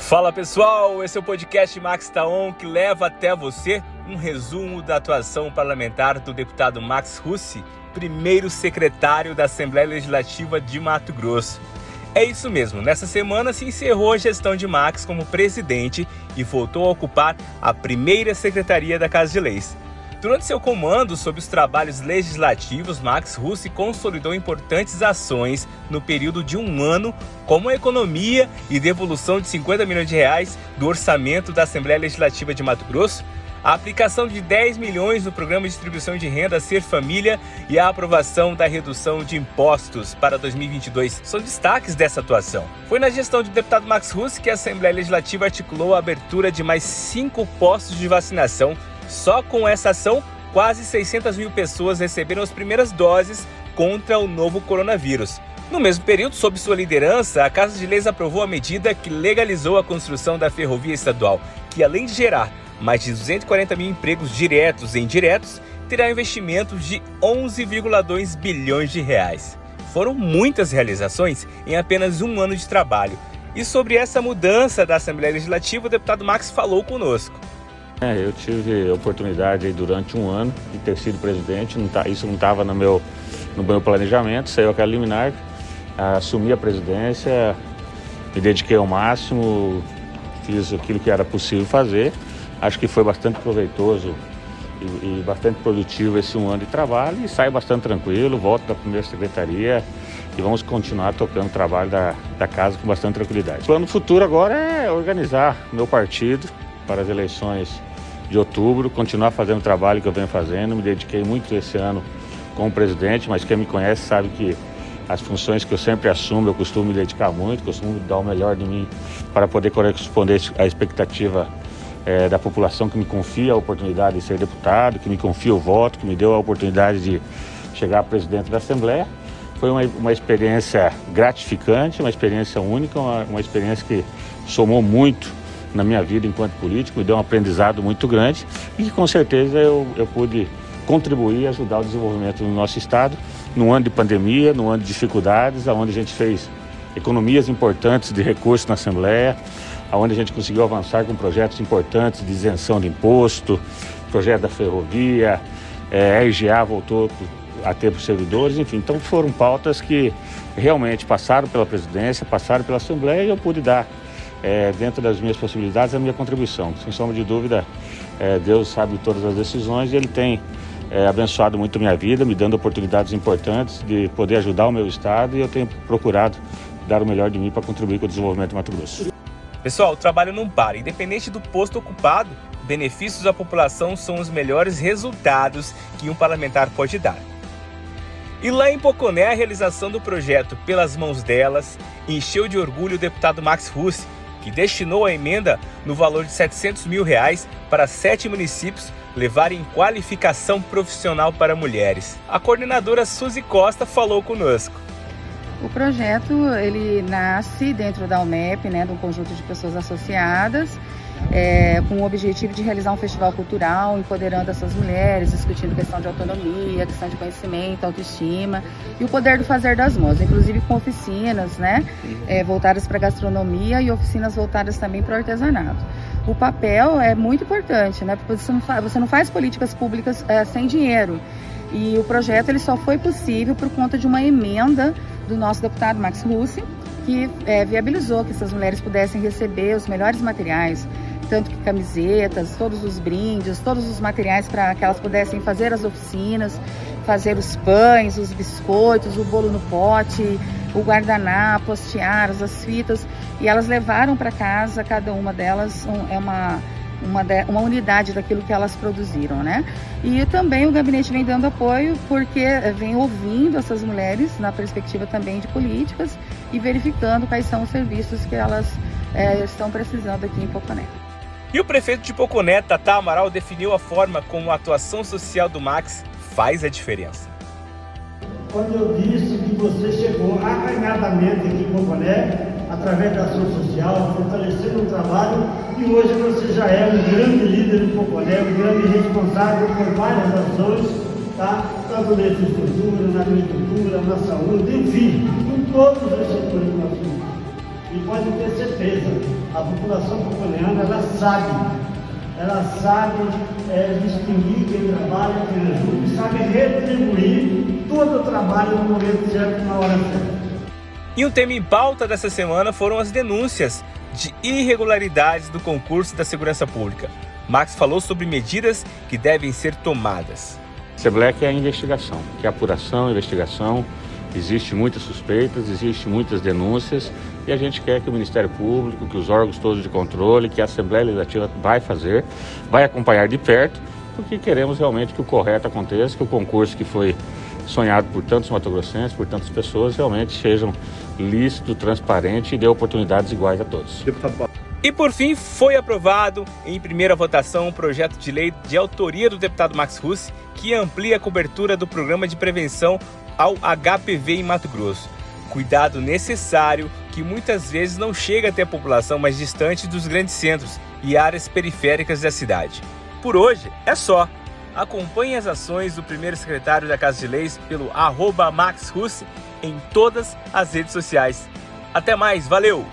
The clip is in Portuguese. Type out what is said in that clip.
Fala pessoal, esse é o podcast Max Taon que leva até você um resumo da atuação parlamentar do deputado Max Russi, primeiro secretário da Assembleia Legislativa de Mato Grosso. É isso mesmo, nessa semana se encerrou a gestão de Max como presidente e voltou a ocupar a primeira secretaria da Casa de Leis. Durante seu comando sobre os trabalhos legislativos, Max Russi consolidou importantes ações no período de um ano, como a economia e devolução de 50 milhões de reais do orçamento da Assembleia Legislativa de Mato Grosso, a aplicação de 10 milhões no programa de distribuição de renda Ser Família e a aprovação da redução de impostos para 2022 são destaques dessa atuação. Foi na gestão do deputado Max Russi que a Assembleia Legislativa articulou a abertura de mais cinco postos de vacinação só com essa ação, quase 600 mil pessoas receberam as primeiras doses contra o novo coronavírus. No mesmo período, sob sua liderança, a Casa de Leis aprovou a medida que legalizou a construção da ferrovia estadual, que além de gerar mais de 240 mil empregos diretos e indiretos, terá investimentos de 11,2 bilhões de reais. Foram muitas realizações em apenas um ano de trabalho. E sobre essa mudança da Assembleia Legislativa, o deputado Max falou conosco. É, eu tive a oportunidade durante um ano de ter sido presidente, não tá, isso não estava no meu, no meu planejamento, saiu aquela liminar, assumi a presidência, me dediquei ao máximo, fiz aquilo que era possível fazer. Acho que foi bastante proveitoso e, e bastante produtivo esse um ano de trabalho e saio bastante tranquilo, volto da primeira secretaria e vamos continuar tocando o trabalho da, da casa com bastante tranquilidade. O plano futuro agora é organizar meu partido para as eleições de outubro, continuar fazendo o trabalho que eu venho fazendo. Me dediquei muito esse ano como presidente, mas quem me conhece sabe que as funções que eu sempre assumo, eu costumo me dedicar muito, costumo dar o melhor de mim para poder corresponder à expectativa é, da população que me confia a oportunidade de ser deputado, que me confia o voto, que me deu a oportunidade de chegar a presidente da Assembleia. Foi uma, uma experiência gratificante, uma experiência única, uma, uma experiência que somou muito na minha vida enquanto político, me deu um aprendizado muito grande e que com certeza eu, eu pude contribuir e ajudar o desenvolvimento do nosso estado num ano de pandemia, num ano de dificuldades, onde a gente fez economias importantes de recursos na Assembleia, onde a gente conseguiu avançar com projetos importantes de isenção de imposto, projeto da ferrovia, é, a RGA voltou a ter para os servidores, enfim. Então foram pautas que realmente passaram pela presidência, passaram pela Assembleia e eu pude dar é, dentro das minhas possibilidades, a minha contribuição. Sem sombra de dúvida, é, Deus sabe todas as decisões e Ele tem é, abençoado muito minha vida, me dando oportunidades importantes de poder ajudar o meu Estado e eu tenho procurado dar o melhor de mim para contribuir com o desenvolvimento do Mato Grosso. Pessoal, o trabalho não para. Independente do posto ocupado, benefícios à população são os melhores resultados que um parlamentar pode dar. E lá em Poconé, a realização do projeto Pelas Mãos Delas encheu de orgulho o deputado Max Russi, que destinou a emenda no valor de 700 mil reais para sete municípios levarem qualificação profissional para mulheres. A coordenadora Suzy Costa falou conosco. O projeto ele nasce dentro da UMEP, né, de um conjunto de pessoas associadas, é, com o objetivo de realizar um festival cultural, empoderando essas mulheres, discutindo questão de autonomia, questão de conhecimento, autoestima e o poder do fazer das mãos, inclusive com oficinas, né, é, voltadas para gastronomia e oficinas voltadas também para o artesanato. O papel é muito importante, né, porque você não faz, você não faz políticas públicas é, sem dinheiro. E o projeto ele só foi possível por conta de uma emenda do nosso deputado Max Russi, que é, viabilizou que essas mulheres pudessem receber os melhores materiais, tanto que camisetas, todos os brindes, todos os materiais para que elas pudessem fazer as oficinas, fazer os pães, os biscoitos, o bolo no pote, o guardanapo, as tiaras, as fitas, e elas levaram para casa, cada uma delas um, é uma uma, de, uma unidade daquilo que elas produziram, né? E também o gabinete vem dando apoio porque vem ouvindo essas mulheres na perspectiva também de políticas e verificando quais são os serviços que elas é, estão precisando aqui em Poconé. E o prefeito de Poconé, Tata Amaral, definiu a forma como a atuação social do Max faz a diferença. Quando eu disse que você chegou acanhadamente aqui em Poconé, através da ação social, fortalecendo o trabalho, e hoje você já é um grande líder do Poconé, um grande responsável por várias ações, tá? tanto na infraestrutura, na agricultura, na saúde, enfim, em todos os setores do nosso E pode ter certeza, a população poconeana, ela sabe, ela sabe é, distinguir quem trabalha, quem ajuda, e sabe retribuir todo o trabalho no momento certo, na hora certa. E um tema em pauta dessa semana foram as denúncias de irregularidades do concurso da segurança pública. Max falou sobre medidas que devem ser tomadas. Assembleia é a investigação, que é a apuração, investigação. Existe muitas suspeitas, existe muitas denúncias e a gente quer que o Ministério Público, que os órgãos todos de controle, que a Assembleia Legislativa vai fazer, vai acompanhar de perto, porque queremos realmente que o correto aconteça, que o concurso que foi sonhado por tantos matogrossenses, por tantas pessoas, realmente sejam lícito, transparente e dê oportunidades iguais a todos. E por fim, foi aprovado em primeira votação um projeto de lei de autoria do deputado Max Russi que amplia a cobertura do programa de prevenção ao HPV em Mato Grosso. Cuidado necessário que muitas vezes não chega até a população mais distante dos grandes centros e áreas periféricas da cidade. Por hoje é só. Acompanhe as ações do primeiro secretário da Casa de Leis pelo arroba Max Russi em todas as redes sociais. Até mais, valeu!